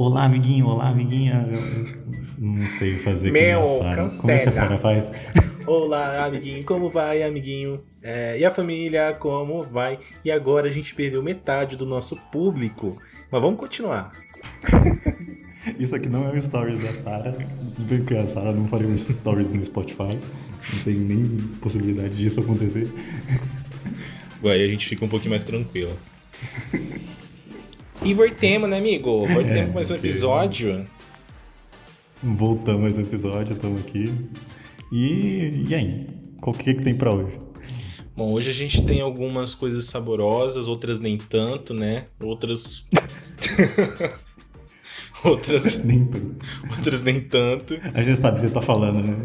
Olá, amiguinho, olá, amiguinha. Eu não sei fazer Meu, nem a Sarah. Como é que a. Sarah faz? Olá, amiguinho, como vai, amiguinho? É, e a família, como vai? E agora a gente perdeu metade do nosso público. Mas vamos continuar. Isso aqui não é um stories da Sarah. Tudo bem que a Sarah não faria stories no Spotify. Não tem nem possibilidade disso acontecer. Aí a gente fica um pouquinho mais tranquilo. E voltemos, né, amigo? Voltemos É, mais um episódio. Voltamos mais um episódio, estamos aqui. E, e aí? Qual que, que tem pra hoje? Bom, hoje a gente tem algumas coisas saborosas, outras nem tanto, né? Outras. outras, Nem tanto. outras nem tanto. A gente sabe o que você tá falando, né?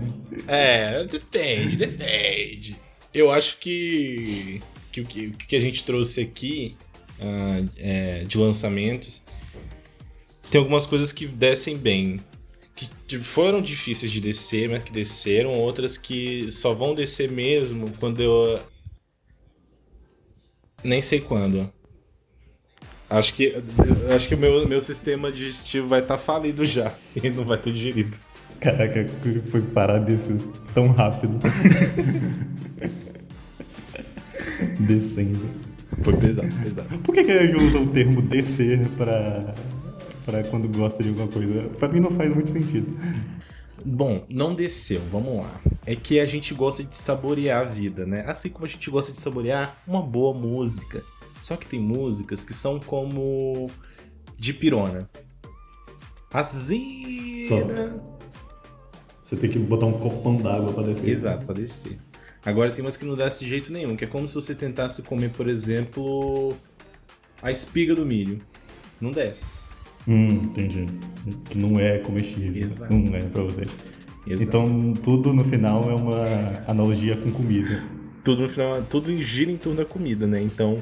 É, depende, depende. Eu acho que, que o que, o que a gente trouxe aqui ah, é, de lançamentos tem algumas coisas que descem bem. Que foram difíceis de descer, mas que desceram. Outras que só vão descer mesmo quando eu. Nem sei quando. Acho que, acho que o meu, meu sistema digestivo vai estar falido já. E não vai ter digerido. Caraca, foi parar disso tão rápido. Descendo. Foi pesado, pesado. Por que, que a gente usa o termo descer pra, pra quando gosta de alguma coisa? Pra mim não faz muito sentido. Bom, não desceu, vamos lá. É que a gente gosta de saborear a vida, né? Assim como a gente gosta de saborear uma boa música. Só que tem músicas que são como de pirona. Azira. Você tem que botar um copão d'água pra descer. Exato, pra descer. Agora tem umas que não desce de jeito nenhum, que é como se você tentasse comer, por exemplo, a espiga do milho. Não desce. Hum, entendi. Que não é comestível. Exato. Não é pra você. Exato. Então tudo no final é uma analogia com comida. tudo no final, tudo gira em torno da comida, né? Então,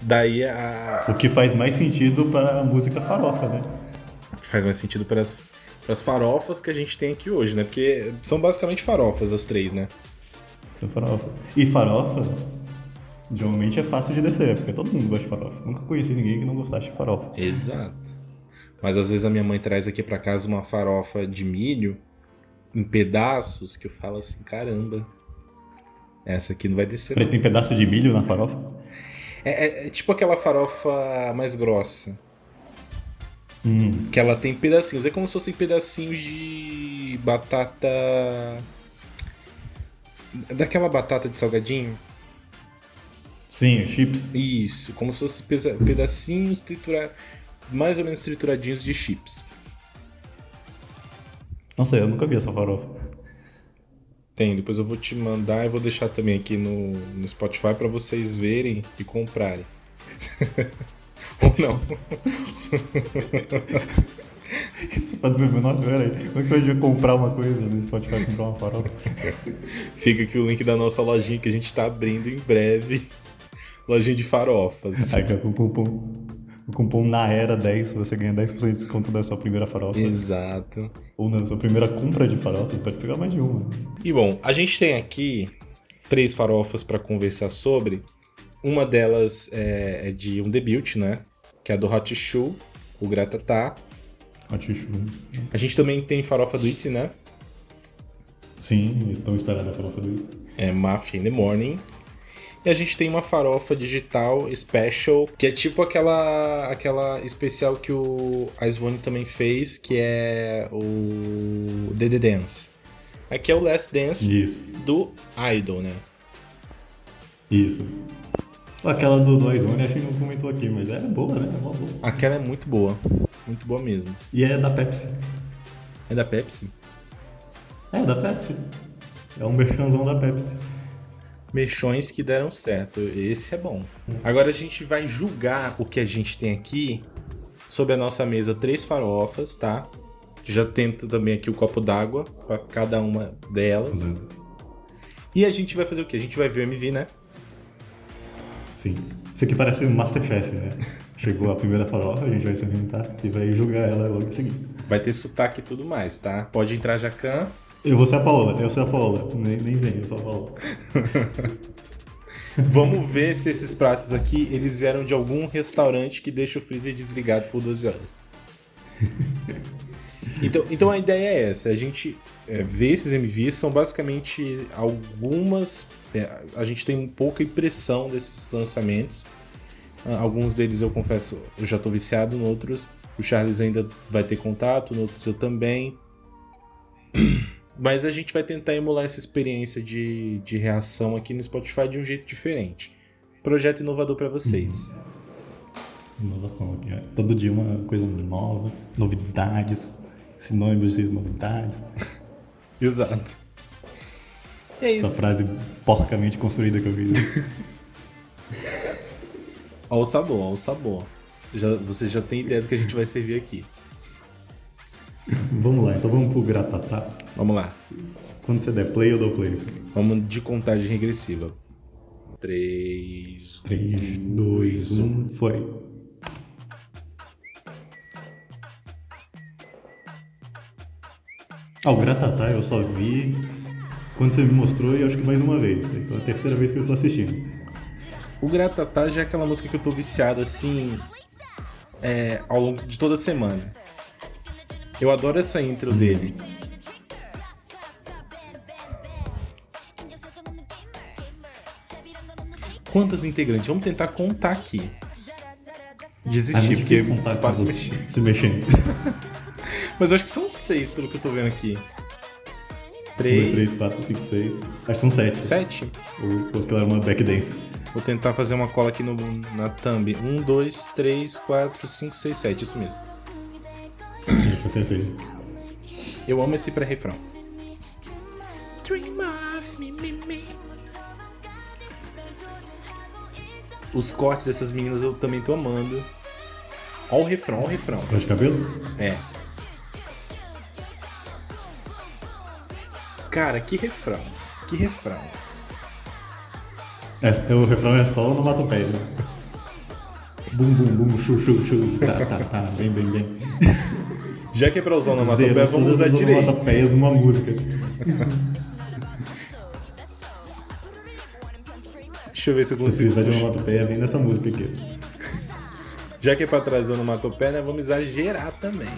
daí a, O que faz mais sentido para a música farofa, né? faz mais sentido para as, para as farofas que a gente tem aqui hoje, né? Porque são basicamente farofas as três, né? São farofa. E farofa, geralmente é fácil de descer, porque todo mundo gosta de farofa. Nunca conheci ninguém que não gostasse de farofa. Exato. Mas às vezes a minha mãe traz aqui para casa uma farofa de milho em pedaços que eu falo assim, caramba. Essa aqui não vai descer. Tem pedaço de milho na farofa? É, é- é tipo aquela farofa mais grossa. Hum, Que ela tem pedacinhos. É como se fossem pedacinhos de batata. Daquela batata de salgadinho? sim, chips. Isso, como se fossem pedacinhos tritura... mais ou menos trituradinhos de chips. Não sei, eu nunca vi essa farofa. Tem, depois eu vou te mandar e vou deixar também aqui no, no Spotify pra vocês verem e comprarem. Ou não. Pode beber, nossa, peraí. Como é que eu ia comprar uma coisa no Spotify comprar uma farofa? Fica aqui o link da nossa lojinha que a gente tá abrindo em breve. Lojinha de farofas. Aí que é com o cupom, o cupom na era 10, você ganha 10% de desconto da sua primeira farofa. Exato. Ou na sua primeira compra de farofa, você pode pegar mais de uma. E bom, a gente tem aqui três farofas para conversar sobre. Uma delas é, é de um debut, né? Que é a do Hot Shoe, o Gratatá. Shoe. A gente também tem farofa do Itzy, né? Sim, tão esperada a farofa do Itzy. É Mafia in the Morning. E a gente tem uma farofa digital special, que é tipo aquela aquela especial que o Ice One também fez, que é o The The Dance. Aqui é o Last Dance Isso, do Idol, né? isso. Aquela do, do Izone, acho que não comentou aqui, mas é boa, né? É uma boa. Aquela é muito boa. Muito boa mesmo. E é da Pepsi. É da Pepsi? É, da Pepsi. É um merchanzão da Pepsi. Mexões que deram certo. Esse é bom. Agora a gente vai julgar o que a gente tem aqui sobre a nossa mesa três farofas, tá? Já tento também aqui o copo d'água para cada uma delas. E a gente vai fazer o quê? A gente vai ver o MV, né? Sim. Isso aqui parece um Masterchef, né? Chegou a primeira farofa, a gente vai experimentar e vai julgar ela logo em seguida. Vai ter sotaque e tudo mais, tá? Pode entrar Jacan. Eu vou ser a Paola, eu sou a Paola. Nem, nem vem, eu sou a Paola. Vamos ver se esses pratos aqui eles vieram de algum restaurante que deixa o freezer desligado por 12 horas. então, então a ideia é essa, a gente é, vê esses MVs, são basicamente algumas. É, a gente tem pouca impressão desses lançamentos. Ah, alguns deles eu confesso, eu já tô viciado, em outros o Charles ainda vai ter contato, no outros eu também. Mas a gente vai tentar emular essa experiência de, de reação aqui no Spotify de um jeito diferente. Projeto inovador para vocês. Uhum. Inovação aqui. É. Todo dia uma coisa nova, novidades, sinônimos de novidades. Exato. É isso. Essa frase porcamente construída que eu vi. Olha o sabor, olha o sabor. Já, você já tem ideia do que a gente vai servir aqui. Vamos lá, então vamos pro gratatá. Vamos lá. Quando você der play, eu dou play. Vamos de contagem regressiva. 3. 3, 2, 1, foi. Ah, o Gratatá eu só vi quando você me mostrou e acho que mais uma vez. Então é a terceira vez que eu tô assistindo. O Gratatá já é aquela música que eu tô viciado assim é, ao longo de toda a semana. Eu adoro essa intro dele. Quantas integrantes? Vamos tentar contar aqui. Desistir, é porque mexer. se mexendo. Mas eu acho que são seis, pelo que eu tô vendo aqui. Três. 2, 3, 4, 5, 6. Acho que são sete. Sete? Ou porque ela era uma backdance. Vou tentar fazer uma cola aqui no, na thumb. 1, 2, 3, 4, 5, 6, 7. Isso mesmo. Acertei. Eu amo esse pré-refrão. Os cortes dessas meninas eu também tô amando. Ó o refrão, ó o refrão. Os cortes de cabelo? É. Cara, que refrão. Que refrão. É, o refrão é só onomatopeia, né? Bum, bum, bum, chu, chu, chu, tá, tá, tá, bem, bem, bem. Já que é pra usar onomatopeia, vamos usar direito. onomatopeias numa música. Deixa eu ver se eu consigo. Se precisar de onomatopeia, vem nessa música aqui. Já que é pra trazer onomatopeia, né, vamos exagerar também.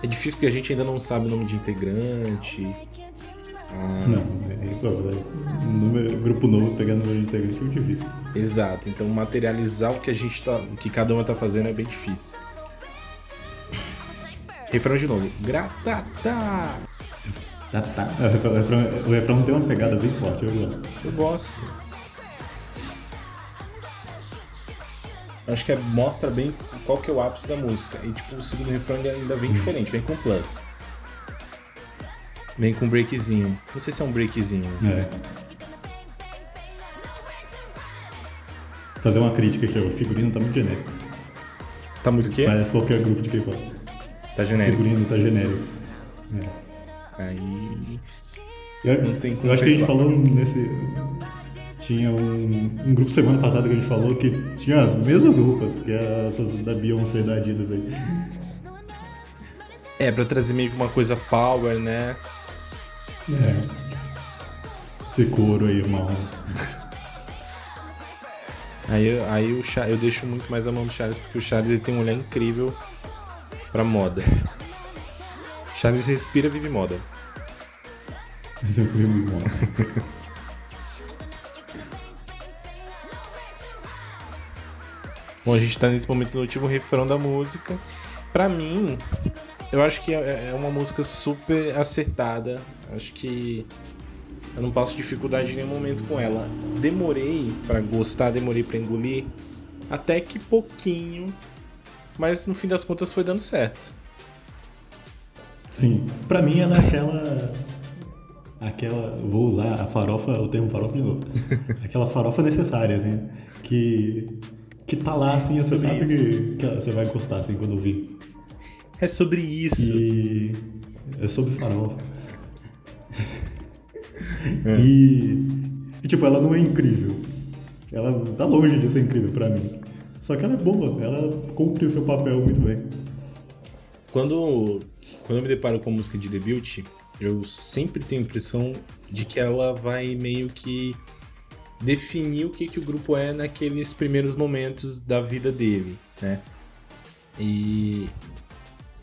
É difícil porque a gente ainda não sabe o nome de integrante. Não, número, grupo novo pegando número de integrante é muito difícil. Exato, então materializar o que a gente tá. o que cada uma tá fazendo é bem difícil. Refrão de novo. Gratata! Tá, tá. O refrão, o refrão tem uma pegada bem forte, eu gosto. Eu gosto. Acho que é, mostra bem qual que é o ápice da música. E tipo, o segundo refrão ainda vem diferente, vem com plus. Vem com um breakzinho. Não sei se é um breakzinho. É. Fazer uma crítica aqui, o figurino tá muito genérico. Tá muito o quê? Parece qualquer grupo de K-pop. Tá genérico. O figurino tá genérico. É. Aí. Eu, não tem eu acho que a gente falou nesse. Tinha um, um, grupo semana passada que a gente falou que tinha as mesmas roupas que essas da Beyoncé e da Adidas aí. É, pra trazer meio que uma coisa power, né? É. Esse couro aí, marrom. Aí, aí o Char, eu deixo muito mais a mão do Charles, porque o Charles ele tem um olhar incrível pra moda. Charles respira, vive moda. Sempre vive moda. Bom, a gente tá nesse momento no último refrão da música. Pra mim, eu acho que é, é uma música super acertada. Acho que eu não passo dificuldade em nenhum momento com ela. Demorei para gostar, demorei para engolir, até que pouquinho, mas no fim das contas foi dando certo. Sim, para mim ela é aquela aquela, vou usar a farofa, o termo farofa de novo. aquela farofa necessária assim, que que tá lá assim, você sabe que, que, você vai gostar assim quando ouvir. É sobre isso. E é sobre farofa. É. E, e, tipo, ela não é incrível. Ela tá longe de ser incrível para mim. Só que ela é boa, ela cumpre o seu papel muito bem. Quando, quando eu me deparo com música de debut, eu sempre tenho a impressão de que ela vai meio que definir o que, que o grupo é naqueles primeiros momentos da vida dele. né? E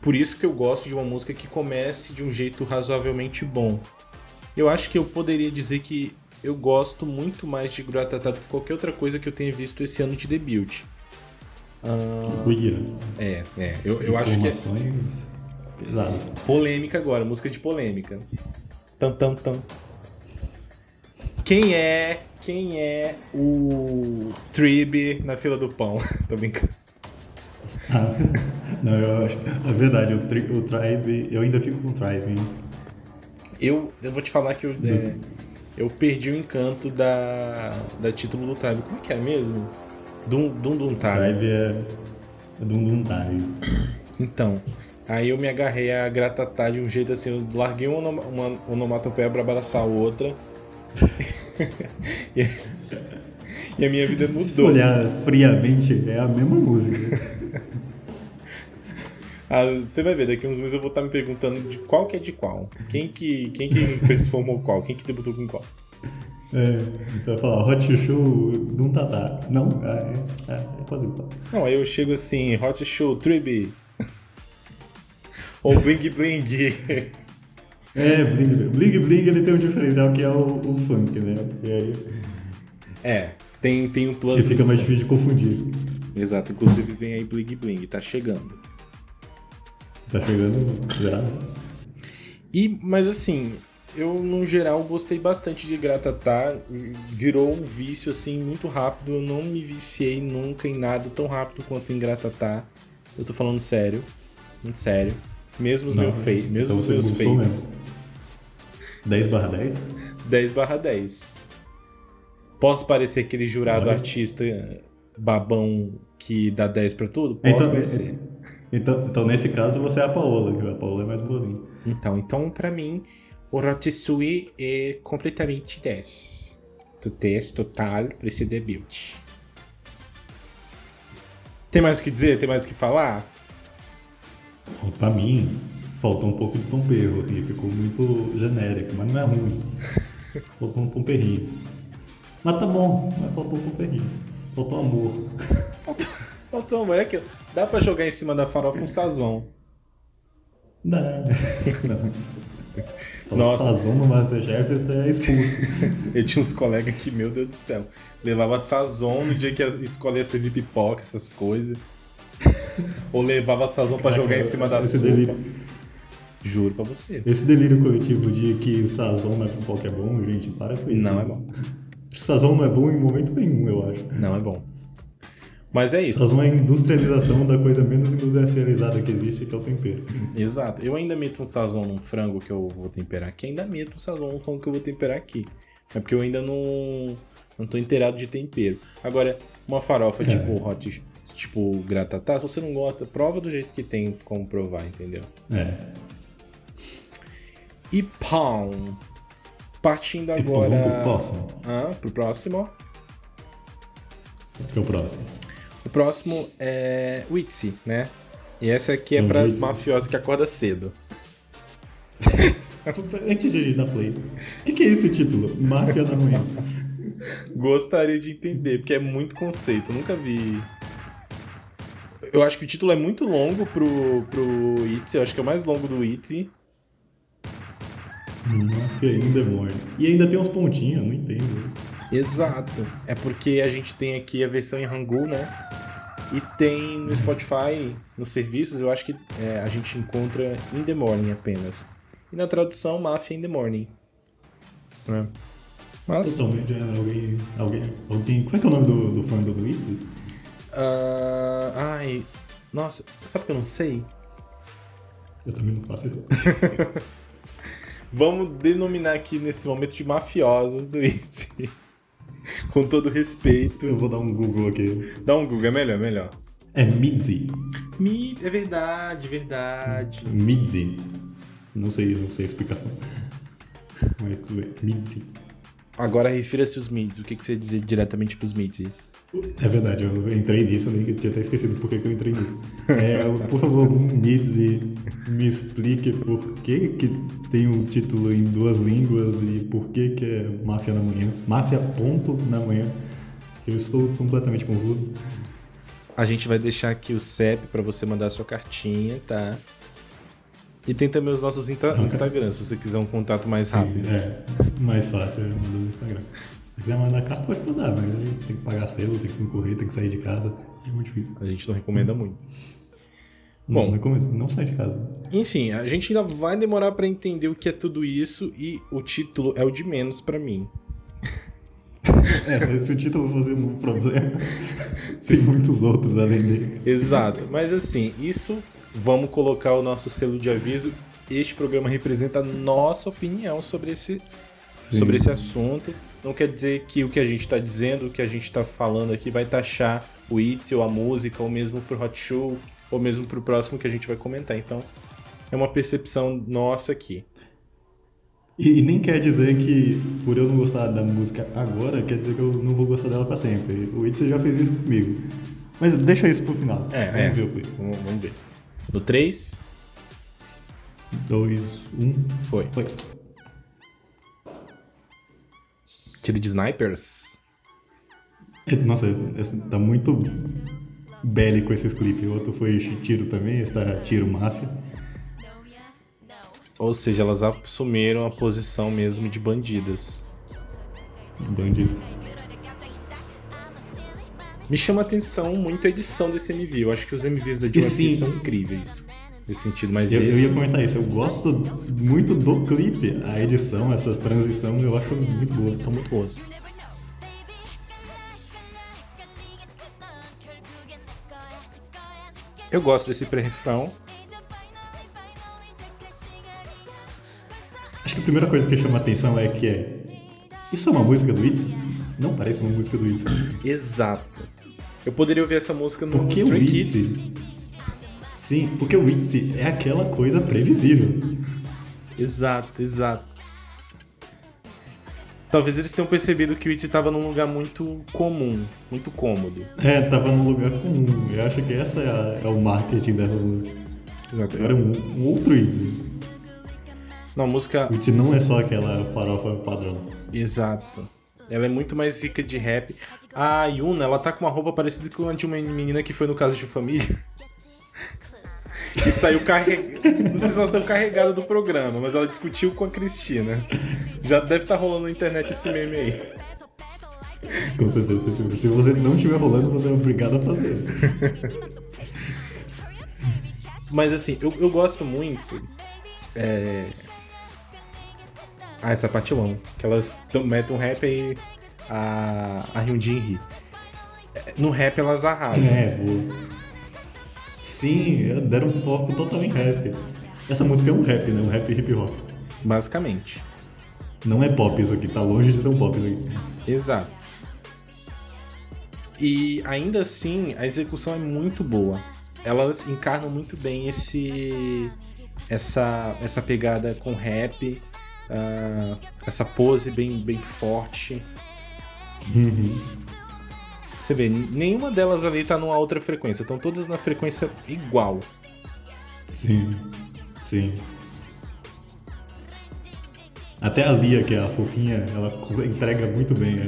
por isso que eu gosto de uma música que comece de um jeito razoavelmente bom. Eu acho que eu poderia dizer que eu gosto muito mais de Gratatá do que qualquer outra coisa que eu tenha visto esse ano de debut. Uh, é, é. Eu, eu acho que. É pesadas. Polêmica agora, música de polêmica. Tam, tam, tam. Quem é. Quem é o Trib na fila do pão? Tô brincando. Não, eu acho. É verdade, o, tri, o Tribe. Eu ainda fico com o Tribe, hein? Eu, eu vou te falar que eu, é, eu perdi o encanto da, da título do Tribe. Como é que é mesmo? Dum Dum Dum Tribe. Tribe é. Dum Dum Tribe. Então. Aí eu me agarrei a Gratatá de um jeito assim, eu larguei uma, uma onomatopeia pra abraçar outra. e, e, a minha vida mudou. Se olhar friamente, é a mesma música. Ah, você vai ver, daqui uns meses eu vou estar me perguntando de qual que é de qual. Quem que, quem que transformou qual? Quem que debutou com qual? É, vai falar Hot Show Dum Tata. Não, é, é, é quase igual. Não, aí eu chego assim, Hot Show Tribe. Ou Bling Bling. É, Bling Bling. Bling ele tem um diferencial que é o, o funk, né? Aí... É, tem, tem um plus. Que fica mais difícil de confundir. Exato, inclusive vem aí Bling Bling, tá chegando. Tá chegando já. E, mas assim, eu no geral gostei bastante de Gratatá. Virou um vício assim muito rápido. Eu não me viciei nunca em nada tão rápido quanto em Gratatá. Eu tô falando sério. Muito sério. Mesmo os, não, meu fei mesmo então os meus feitos. 10 barra 10? 10 barra 10. Posso parecer aquele jurado Olha. artista babão que dá 10 pra tudo? Posso então, parecer. Então, então, nesse caso, você é a Paola, que a Paola é mais boazinha. Então, então pra mim, o Rotisui é completamente 10. Tu 10 total pra esse debut. Tem mais o que dizer? Tem mais o que falar? Pra mim, faltou um pouco de tom perro aqui. Ficou muito genérico, mas não é ruim. Faltou um tom perrinho. Mas tá bom, mas faltou um tom perrinho. Faltou amor. Faltou amor. É que dá pra jogar em cima da farofa um sazon. Dá. Não. Nossa. Sazon no Masterchef você é expulso. Eu tinha uns colegas que, meu Deus do céu, levava Sazon no dia que a escola ia servir pipoca, essas coisas. Ou levava Sazon pra jogar em cima da sopa. Delírio. Juro pra você. Esse delírio coletivo de que Sazon na pipoca é bom, gente, para com isso. Não é bom. Sazon não é bom em momento nenhum, eu acho. Não é bom. Mas é isso. Sazon é a industrialização da coisa menos industrializada que existe, que é o tempero. Exato. Eu ainda meto um sazon num frango que eu vou temperar aqui, ainda meto um sazon num frango que eu vou temperar aqui. É porque eu ainda não, não tô inteirado de tempero. Agora, uma farofa é. tipo hot, tipo gratatá, se você não gosta, prova do jeito que tem como provar, entendeu? É. E pão. Partindo agora. Vamos pro próximo. Ah, pro próximo. Que é o próximo? O próximo é Wixie, né? E essa aqui é para as mafiosas que acordam cedo. Antes de a gente dar play, o que, que, é esse título? Máfia da Manhã. Gostaria de entender, porque é muito conceito. Nunca vi. Eu acho que o título é muito longo pro, pro It. Eu acho que é o mais longo do It. Máfia in the morning. E ainda tem uns pontinhos, não entendo. Exato. É porque a gente tem aqui a versão em Hangul, né? E tem no Spotify, nos serviços, eu acho que é, a gente encontra In the Morning apenas. E na tradução, Mafia in the Morning. Né? Mas... Totalmente, é, alguém, alguém, alguém... Como é que é o nome do, do fã do Wix? Uh, ai... Nossa, sabe que eu não sei? Eu também não faço ideia. Vamos denominar aqui nesse momento de mafiosos do Itzy. Com todo respeito. Eu vou dar um Google aqui. Dá um Google, é melhor, melhor. É Midzi. Mid, é verdade, verdade. Midzi. Não sei, não sei a explicação. Mas tudo bem. Midzi. Agora refira-se os mids. O que, que você dizer diretamente pros mids? É verdade, eu entrei nisso, eu tinha até esquecido por que, que eu entrei nisso. É, por favor, mids e me explique por que, que tem um título em duas línguas e por que, que é Máfia na Manhã. Máfia ponto na manhã. Eu estou completamente confuso. A gente vai deixar aqui o CEP para você mandar a sua cartinha, tá? E tem também os nossos Instagrams, se você quiser um contato mais rápido. Sim, é, mais fácil é mandar no Instagram. Se quiser mandar carta, pode mandar, mas aí tem que pagar selo, tem que concorrer, tem que sair de casa. É muito difícil. A gente não recomenda hum. muito. Bom, não, não, não sai de casa. Enfim, a gente ainda vai demorar para entender o que é tudo isso e o título é o de menos para mim. É, se o título fosse um problema, tem muitos outros além dele. Exato, mas assim, isso vamos colocar o nosso selo de aviso. Este programa representa a nossa opinião sobre esse, sobre esse assunto. Não quer dizer que o que a gente está dizendo, o que a gente está falando aqui vai taxar o Itzy ou a música, ou mesmo pro Hot Show, ou mesmo pro próximo que a gente vai comentar. Então, é uma percepção nossa aqui. E, e, nem quer dizer que por eu não gostar da música agora, quer dizer que eu não vou gostar dela para sempre. O Itzy já fez isso comigo. Mas deixa isso pro final. É, vamos é. ver o vamos, vamos ver. No 3. 2, 1. Foi. Foi. Tiro de snipers. Nossa, tá muito bélico esses clipes. O outro foi tiro também, esse tá tiro máfia. Ou seja, elas assumiram a posição mesmo de bandidas. Bandidas. Me chama a atenção muito a edição desse MV. Eu acho que os MVs da Joaquim são incríveis nesse sentido, mas eu, esse... eu ia comentar isso. Eu gosto muito do clipe, a edição, essas transições, eu acho muito boa. Estão muito boas. Eu gosto desse pré-refrão. Acho que a primeira coisa que chama a atenção é que é. Isso é uma música do Itzy? Não parece uma música do Itzy. Exato. Eu poderia ouvir essa música no porque Stray Kids. Sim, porque o Itzy é aquela coisa previsível. Exato, exato. Talvez eles tenham percebido que o Itzy estava num lugar muito comum, muito cômodo. É, tava num lugar comum. Eu acho que essa é, a, é o marketing dessa música. Exato. Agora um, um outro Itzy. Não, a música. O Itzy não é só aquela farofa padrão. Exato. Ela é muito mais rica de rap. A Yuna, ela tá com uma roupa parecida com a de uma menina que foi no caso de família. e saiu carregada. Não sei se ela saiu carregada do programa, mas ela discutiu com a Cristina. Já deve estar tá rolando na internet esse meme aí. Com certeza. Se você não estiver rolando, você é obrigado a fazer. Mas assim, eu, eu gosto muito. É, ah, essa parte eu amo. Que elas metem um rap e a, a Hyunjin ri. No rap elas arrasam. É. Sim, deram um foco total em rap. Essa música é um rap, né? Um rap hip hop. Basicamente. Não é pop isso aqui, tá longe de ser um pop isso aqui. Exato. E ainda assim, a execução é muito boa. Elas encarnam muito bem esse essa essa pegada com rap uh, essa pose bem, bem forte. Uhum. Você vê, nenhuma delas ali tá numa outra frequência, estão todas na frequência igual. Sim, sim. Até a Lia, que é a fofinha, ela entrega muito bem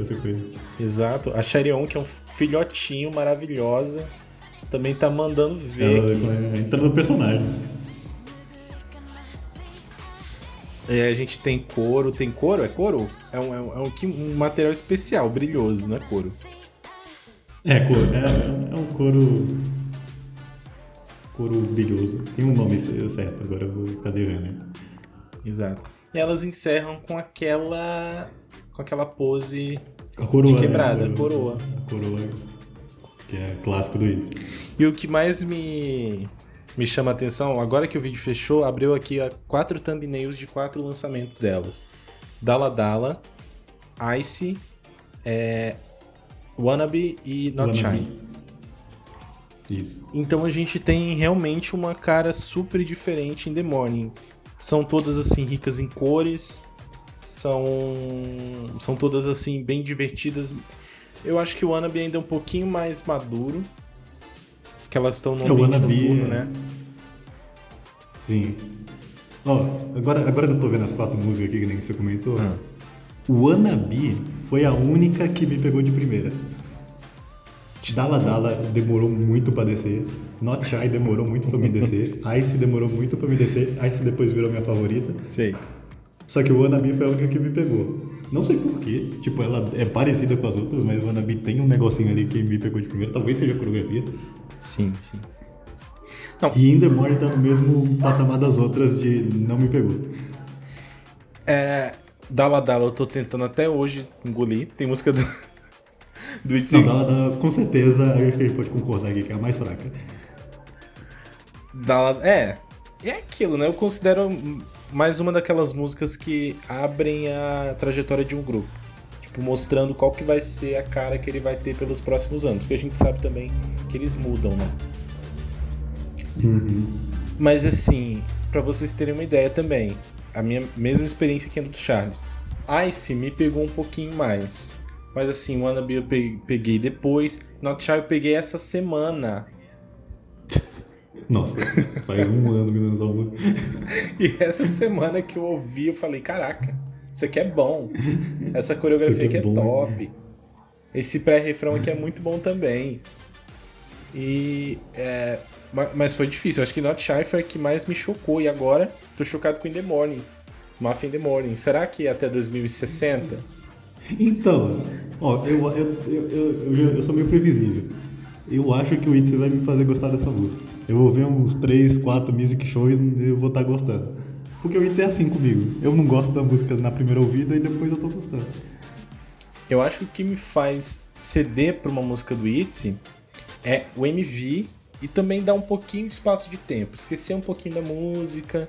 essa coisa. Exato. A Charion, que é um filhotinho maravilhosa, também tá mandando ver. Ela entra no personagem. É, a gente tem couro, tem couro? É couro? É um, é um, é um, um material especial, brilhoso, não é couro? É couro, é, é um couro. Couro brilhoso. Tem um nome certo, agora eu vou ficar devendo. Exato. E elas encerram com aquela. com aquela pose a coroa, de quebrada, né? a coroa. A coroa, que é clássico do Easy. E o que mais me me chama a atenção, agora que o vídeo fechou, abriu aqui quatro thumbnails de quatro lançamentos delas. Dala Dala, Ice, é, Wannabe e Not Wannabe. Shine. Isso. Então a gente tem realmente uma cara super diferente em The Morning. São todas assim ricas em cores, são são todas assim bem divertidas. Eu acho que o Wannabe ainda é um pouquinho mais maduro, que elas estão no é, ambiente noturno, é. né? Sim. Ó, oh, agora, agora que eu tô vendo as quatro músicas aqui, que nem você comentou, ah. o Wannabe foi a única que me pegou de primeira. Dala Dala demorou muito pra descer. Not Shy demorou muito pra me descer. Ice demorou muito pra me descer. Ice depois virou minha favorita. Sei. Só que o Wannabe foi a única que me pegou. Não sei porquê. Tipo, ela é parecida com as outras, mas o Wannabe tem um negocinho ali que me pegou de primeiro. Talvez seja a coreografia. Sim, sim. E In The Morning tá no mesmo patamar das outras de não me pegou. É. Dala Dala eu tô tentando até hoje engolir. Tem música do. do Itzy. Não, Dala Dala, com certeza, acho que a gente pode concordar aqui que é a mais fraca. Dala. É. É aquilo, né? Eu considero mais uma daquelas músicas que abrem a trajetória de um grupo. Tipo, mostrando qual que vai ser a cara que ele vai ter pelos próximos anos. Porque a gente sabe também que eles mudam, né? Mas assim, pra vocês terem uma ideia também, a minha mesma experiência que a do Charles. Ice me pegou um pouquinho mais. Mas assim, Wannabe eu pe- peguei depois. Not Shy eu peguei essa semana. Nossa, faz um ano que a música. E essa semana que eu ouvi, eu falei, caraca, isso aqui é bom. Essa coreografia aqui aqui é é bom, top. Esse pré-refrão aqui é muito bom também. E. é, ma- mas foi difícil. Eu acho que Not Shy foi a que mais me chocou. E agora, tô chocado com In The Morning. Mafia in the Morning. Será que é até 2060? Então, ó, eu, eu, eu, eu, sou meio previsível. Eu acho que o Itzy vai me fazer gostar dessa música. Eu vou ver uns 3, 4 music show e eu vou estar gostando. Porque o Itzy é assim comigo. Eu não gosto da música na primeira ouvida e depois eu tô gostando. Eu acho que o que me faz ceder pra uma música do ITZY é o MV e também dar um pouquinho de espaço de tempo, esquecer um pouquinho da música.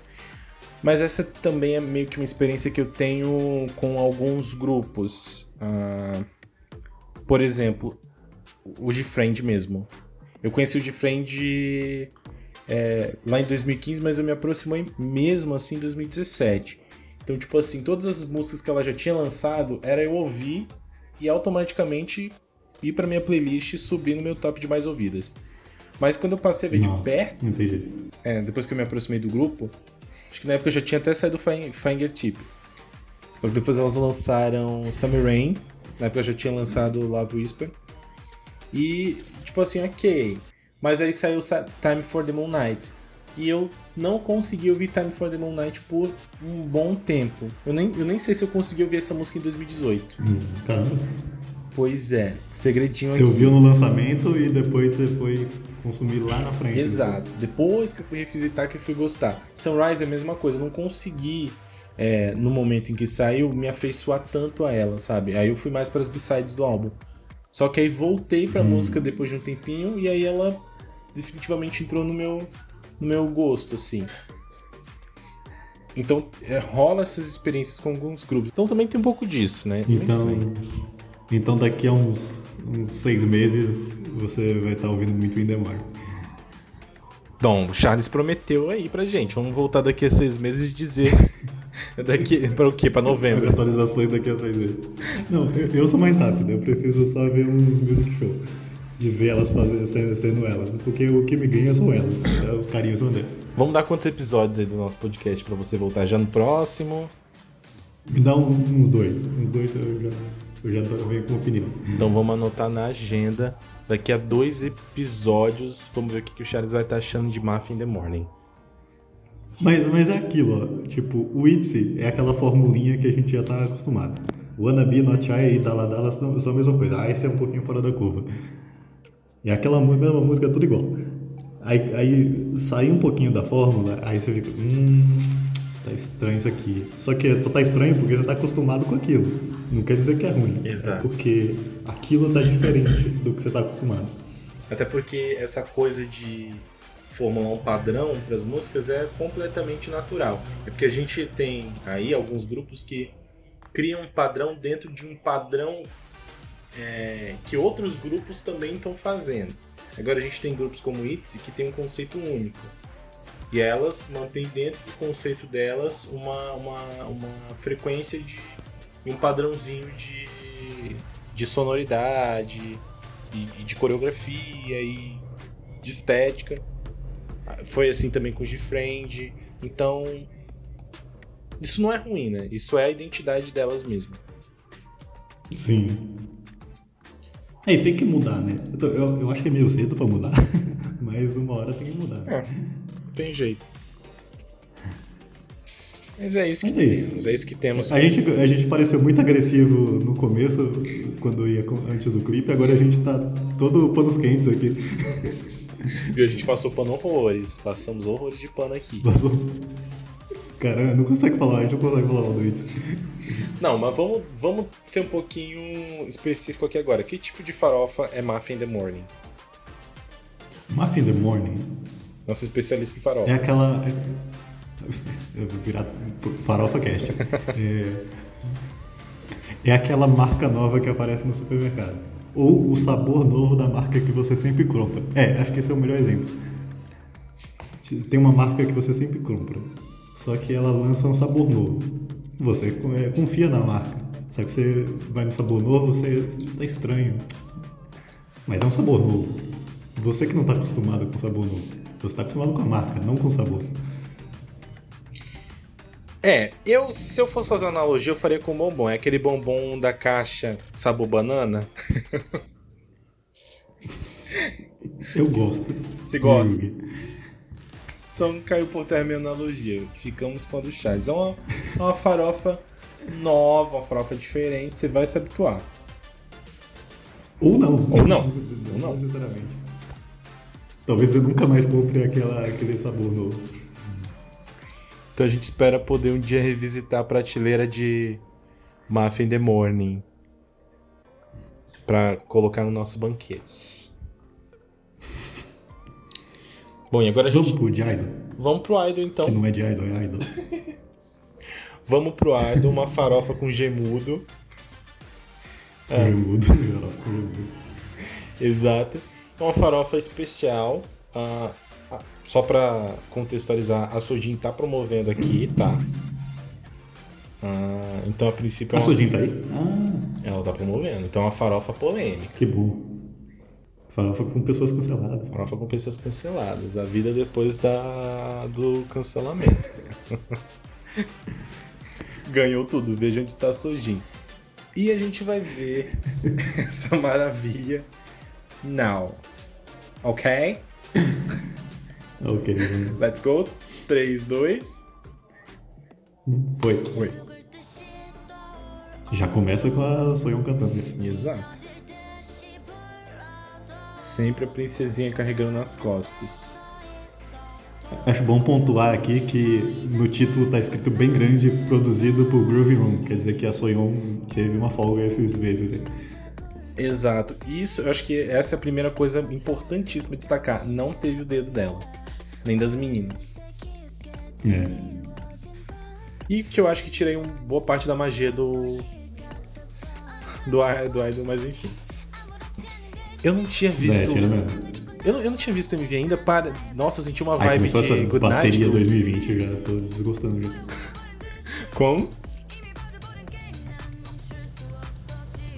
Mas essa também é meio que uma experiência que eu tenho com alguns grupos. Ah, por exemplo, o Gfriend mesmo. Eu conheci o Gfriend é, lá em 2015, mas eu me aproximei mesmo assim em 2017. Então, tipo assim, todas as músicas que ela já tinha lançado, era eu ouvir e automaticamente ir pra minha playlist e subir no meu top de mais ouvidas. Mas quando eu passei a ver de Nossa, perto, Não tem jeito. é, depois que eu me aproximei do grupo, acho que na época eu já tinha até saído do Fin- Fingertip. Só que depois elas lançaram Summer Rain, na época eu já tinha lançado Love Whisper. E, tipo assim, ok. Mas aí saiu Sa- Time for the Moon Night. E eu não consegui ouvir Time for the Moon Night por um bom tempo. Eu nem, eu nem sei se eu consegui ouvir essa música em 2018. Hum, caramba. Pois é, segredinho Você aqui. ouviu no lançamento e depois você foi consumir lá na frente. Exato. Depois que eu fui revisitar que eu fui gostar. Sunrise é a mesma coisa, eu não consegui, é, no momento em que saiu, me afeiçoar tanto a ela, sabe? Aí eu fui mais para as b-sides do álbum. Só que aí voltei pra música depois de um tempinho e aí ela definitivamente entrou no meu, no meu gosto, assim. Então é, rola essas experiências com alguns grupos. Então também tem um pouco disso, né? Então, então daqui a uns, uns seis meses você vai estar ouvindo muito Indemar. Bom, o Charles prometeu aí pra gente. Vamos voltar daqui a seis meses e dizer. daqui pra o quê? Pra novembro. Atualizações daqui a seis meses. Não, eu, eu sou mais rápido, eu preciso só ver uns music show. De ver elas fazendo, sendo, sendo elas. Porque o que me ganha são elas. né? Os carinhos são delas. Vamos dar quantos episódios aí do nosso podcast pra você voltar já no próximo? Me dá um- uns dois. Uns dois eu já, eu já venho com opinião. Então vamos anotar na agenda. Daqui a dois episódios, vamos ver o que, que o Charles vai estar achando de Mafia in the Morning. Mas, mas é aquilo, ó. Tipo, o Itzy é aquela formulinha que a gente já tá acostumado. O Wannabe, Not Shy e Dala Dala são, são a mesma coisa. A Ice é um pouquinho fora da curva. E aquela mesma música é tudo igual. Aí, aí sai um pouquinho da fórmula, aí você fica, hum, tá estranho isso aqui. Só que só tá estranho porque você tá acostumado com aquilo. Não quer dizer que é ruim. Exato. É porque aquilo tá diferente do que você tá acostumado. Até porque essa coisa de formular um padrão para as músicas é completamente natural. É porque a gente tem aí alguns grupos que criam um padrão dentro de um padrão é, que outros grupos também estão fazendo. Agora a gente tem grupos como ITZY que tem um conceito único. E elas mantêm dentro do conceito delas uma, uma, uma frequência de um padrãozinho de, de sonoridade, e, e de coreografia e de estética. Foi assim também com o G-Friend. Então, isso não é ruim, né? Isso é a identidade delas mesmo. Sim. Aí tem que mudar, né? Eu, eu, eu acho que é meio cedo pra mudar, mas uma hora tem que mudar. É, tem jeito. Mas é isso que Mas é isso. temos, é isso que temos. A gente, a gente pareceu muito agressivo no começo, quando ia antes do clipe, agora a gente tá todo panos quentes aqui. E a gente passou pano horrores, passamos horrores de pano aqui. Passou- Caramba, não consegue falar, a gente não consegue falar mal do Itz. Não, mas vamos, vamos ser um pouquinho específico aqui agora. Que tipo de farofa é Muffin in the Morning? Muffin in the Morning Nossa especialista em farofa. é aquela. é- Eu vou virar farofa cast. É, é aquela marca nova que aparece no supermercado. Ou o sabor novo da marca que você sempre compra. É, acho que esse é o melhor exemplo. Tem uma marca que você sempre compra. Só que ela lança um sabor novo. Você confia na marca. Só que você vai no sabor novo, você está estranho. Mas é um sabor novo. Você que não está acostumado com sabor novo. Você está acostumado com a marca, não com o sabor. É, eu se eu fosse fazer uma analogia, eu faria com bombom. É aquele bombom da caixa sabor banana. Eu gosto. Você gosta? Então caiu por terra a minha analogia. Ficamos com a do Charles. É uma, é uma farofa nova, uma farofa diferente. Você vai se habituar. Ou não. Ou não. Ou não. necessariamente. Talvez você nunca mais compre aquela, aquele sabor novo. Então a gente espera poder um dia revisitar a prateleira de Muffin in the Morning para colocar no nosso banquete. Bom, e agora a Vamos gente pro de Idol? vamos pro Idol então. Que não é de Idol, é Idol. Vamos pro Idol, uma farofa com gemudo. É. Gemudo. Gemudo. Exato. É uma farofa especial. ah, ah, só pra contextualizar, a Sojin tá promovendo aqui, tá? Ah, então a princípio é A Sodin tá aí? Ah, ela tá promovendo. Então é uma farofa polêmica. que bom. Farofa com pessoas canceladas. Farofa com pessoas canceladas. A vida depois da, do cancelamento. Ganhou tudo. Veja onde está a Sojin. E a gente vai ver essa maravilha now. Ok? Ok, vamos. Let's go. 3, 2. Foi. Oi. Já começa com a Soyeon cantando. Exato. Sempre a princesinha carregando nas costas. Acho bom pontuar aqui que no título tá escrito bem grande, produzido por Groovy Room. Quer dizer que a Soyeon teve uma folga esses meses. Exato. Isso, eu acho que essa é a primeira coisa importantíssima de destacar. Não teve o dedo dela. Nem das meninas. É. E que eu acho que tirei uma boa parte da magia do. Do, do Idol, mas enfim. Eu não tinha visto. É, tira mesmo. eu, não, eu não tinha visto o MV ainda para. Nossa, eu senti uma Aí vibe começou de essa Good Night. bateria do- 2020, eu já tô desgostando já. Como?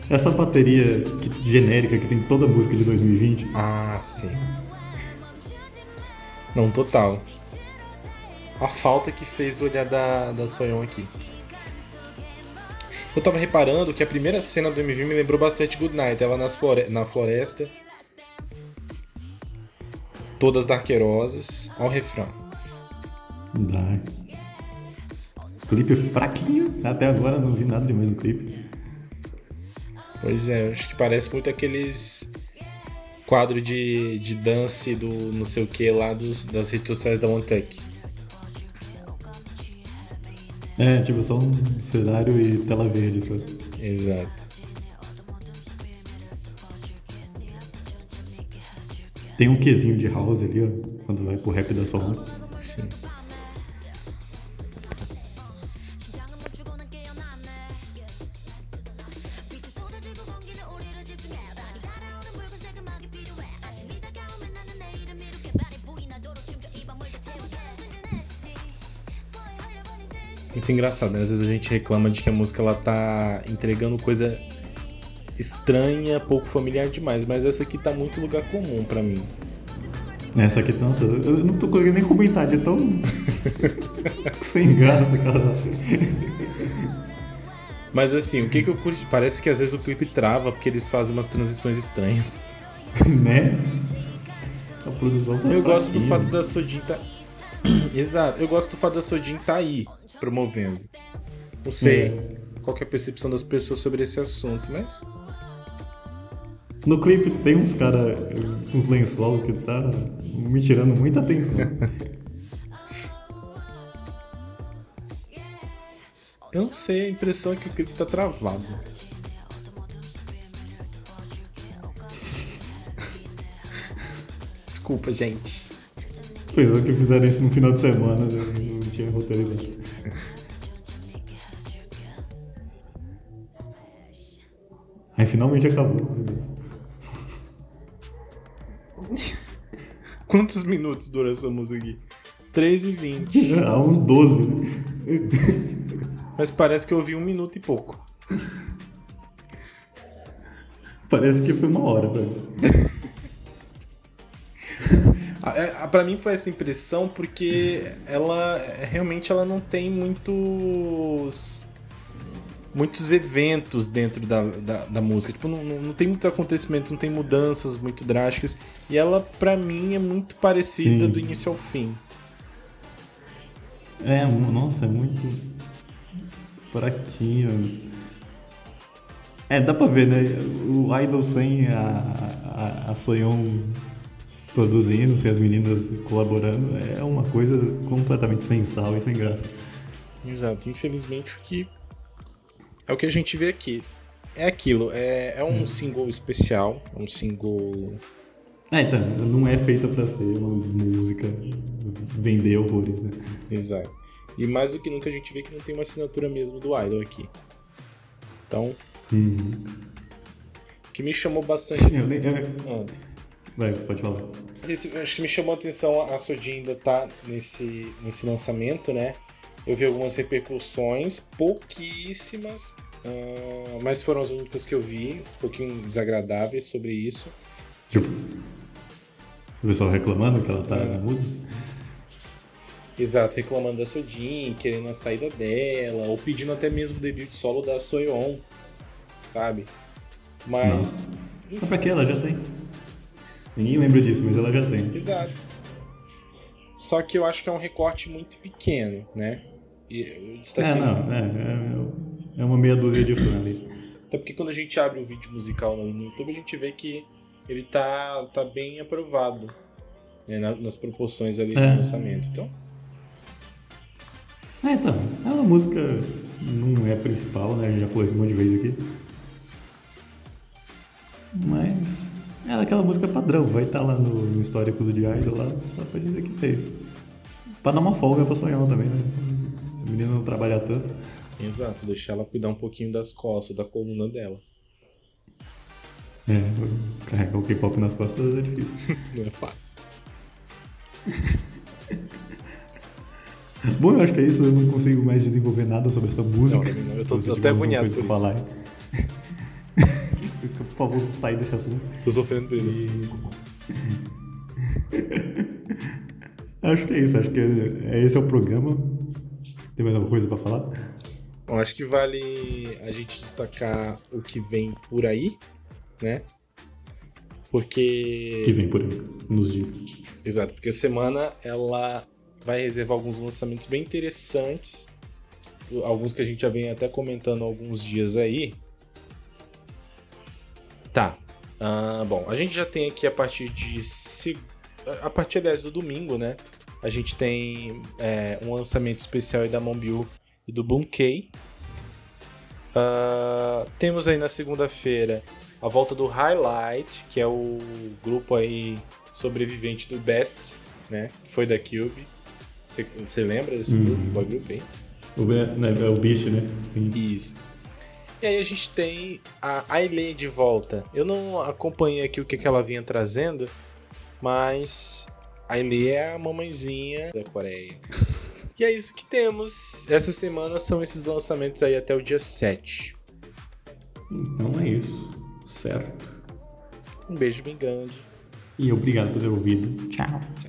Essa bateria que- genérica que tem toda a música de 2020. Ah, sim. Não, total. A falta que fez o olhar da, da Soyeon aqui. Eu tava reparando que a primeira cena do MV me lembrou bastante Good Night. Ela nas flore na floresta. Todas darkerosas. Ao refrão. Dark. Clipe fraquinho. Até agora não vi nada demais no clipe. Pois é, acho que parece muito aqueles quadro de, de dance do não sei o que lá dos, das redes sociais da OneTech. É, tipo, só um cenário e tela verde, só. Exato. Tem um quesinho de house ali, ó, quando vai pro rap da Sol. Muito engraçado, né? Às vezes a gente reclama de que a música ela tá entregando coisa estranha, pouco familiar demais, mas essa aqui tá muito lugar comum pra mim. Essa aqui, nossa, eu não tô conseguindo nem comentar, de tão sem graça, cara. Mas assim, o que, que eu curti? Parece que às vezes o clipe trava porque eles fazem umas transições estranhas. né? A produção tá Eu gosto do fraquinha. fato da Sodin tá. Exato, eu gosto do fato da Sodin tá aí promovendo. Não sei É. qual que é a percepção das pessoas sobre esse assunto, mas. No clipe tem uns caras, uns lençol que tá me tirando muita atenção. Eu não sei, a impressão é que o clipe tá travado. Desculpa, gente. Pensou que fizeram isso no final de semana, não tinha roteirizado. Aí finalmente acabou. Quantos minutos dura essa música aqui? 3 e 20. Há uns 12. Mas parece que eu ouvi um minuto e pouco. Parece que foi uma hora pra mim. É- a- Pra mim foi essa impressão porque ela realmente ela não tem muitos muitos eventos dentro da, da, da música. Tipo, não, não tem muito acontecimento, não tem mudanças muito drásticas. E ela, pra mim, é muito parecida Sim. do início ao fim. É, nossa, é muito fraquinho. É, dá pra ver, né? O Idol sem a, a, a Soyeon produzindo, sem as meninas colaborando, é uma coisa completamente sem sal e sem graça. Exato. Infelizmente, o que é o que a gente vê aqui. É aquilo, é, é um single especial, é um single É, então, não é feita pra ser uma música vender horrores, né? Exato. E mais do que nunca a gente vê que não tem uma assinatura mesmo do Idol aqui. Então, Uhum. o que me chamou bastante. Eu eu- Ah, Vai, pode falar. isso, acho que me chamou a atenção a Sojin ainda tá nesse, nesse lançamento, né? Eu vi algumas repercussões, pouquíssimas, ah, mas foram as únicas que eu vi, um pouquinho desagradáveis sobre isso. Tipo, o pessoal reclamando que ela tá É. na música. Exato, reclamando da Sojin, querendo a saída dela, ou pedindo até mesmo o debut solo da Soyeon, sabe? Mas, Mas pra que ela já tem? Ninguém lembra disso, mas ela já tem. Exato. Só que eu acho que é um recorte muito pequeno, né? E eu É, não, é, é, é uma meia dúzia de fã ali. Até porque quando a gente abre o vídeo musical no YouTube, a gente vê que ele tá, tá bem aprovado né, na- nas proporções ali do É. lançamento. Então, É, então, é uma música não é principal, né? A gente já falou isso um monte de vezes aqui. Mas é aquela música padrão, vai estar lá no, no histórico do The Idol lá, só pra dizer que fez. Pra dar uma folga pra sonhar também, né? A menina não trabalhar tanto. exato, deixar ela cuidar um pouquinho das costas, da coluna dela. É, carregar o K-pop nas costas é difícil. Não é fácil. Bom, eu acho que é isso, eu não consigo mais desenvolver nada sobre essa música. Não, eu tô você até agoniado por falar. Por favor, sai desse assunto. Tô sofrendo por isso. Acho que é isso, acho que é, é- esse é o programa. Tem mais alguma coisa pra falar? Bom, acho que vale a gente destacar o que vem por aí, né? Porque. Que vem por aí, nos dias. Exato, porque a semana ela vai reservar alguns lançamentos bem interessantes. Alguns que a gente já vem até comentando há alguns dias aí. Ah, bom, a gente já tem aqui a partir de. A partir, aliás, do domingo, né? A gente tem é, um lançamento especial aí da Monbiu e do Bunkei. Ah, temos aí na segunda-feira a volta do Highlight, que é o grupo aí sobrevivente do Best, né? Que foi da Cube. Você lembra desse Uhum. grupo, boy group aí? O, é, né, é o bicho, né? Sim. Isso. E aí a gente tem a Aileen de volta. Eu não acompanhei aqui o que, que ela vinha trazendo, mas a Aileen é a mamãezinha da Coreia. e é isso que temos. Essa semana são esses lançamentos aí até o dia 7. Então é isso. Certo. Um beijo bem grande. E obrigado por ter ouvido. Tchau. Tchau.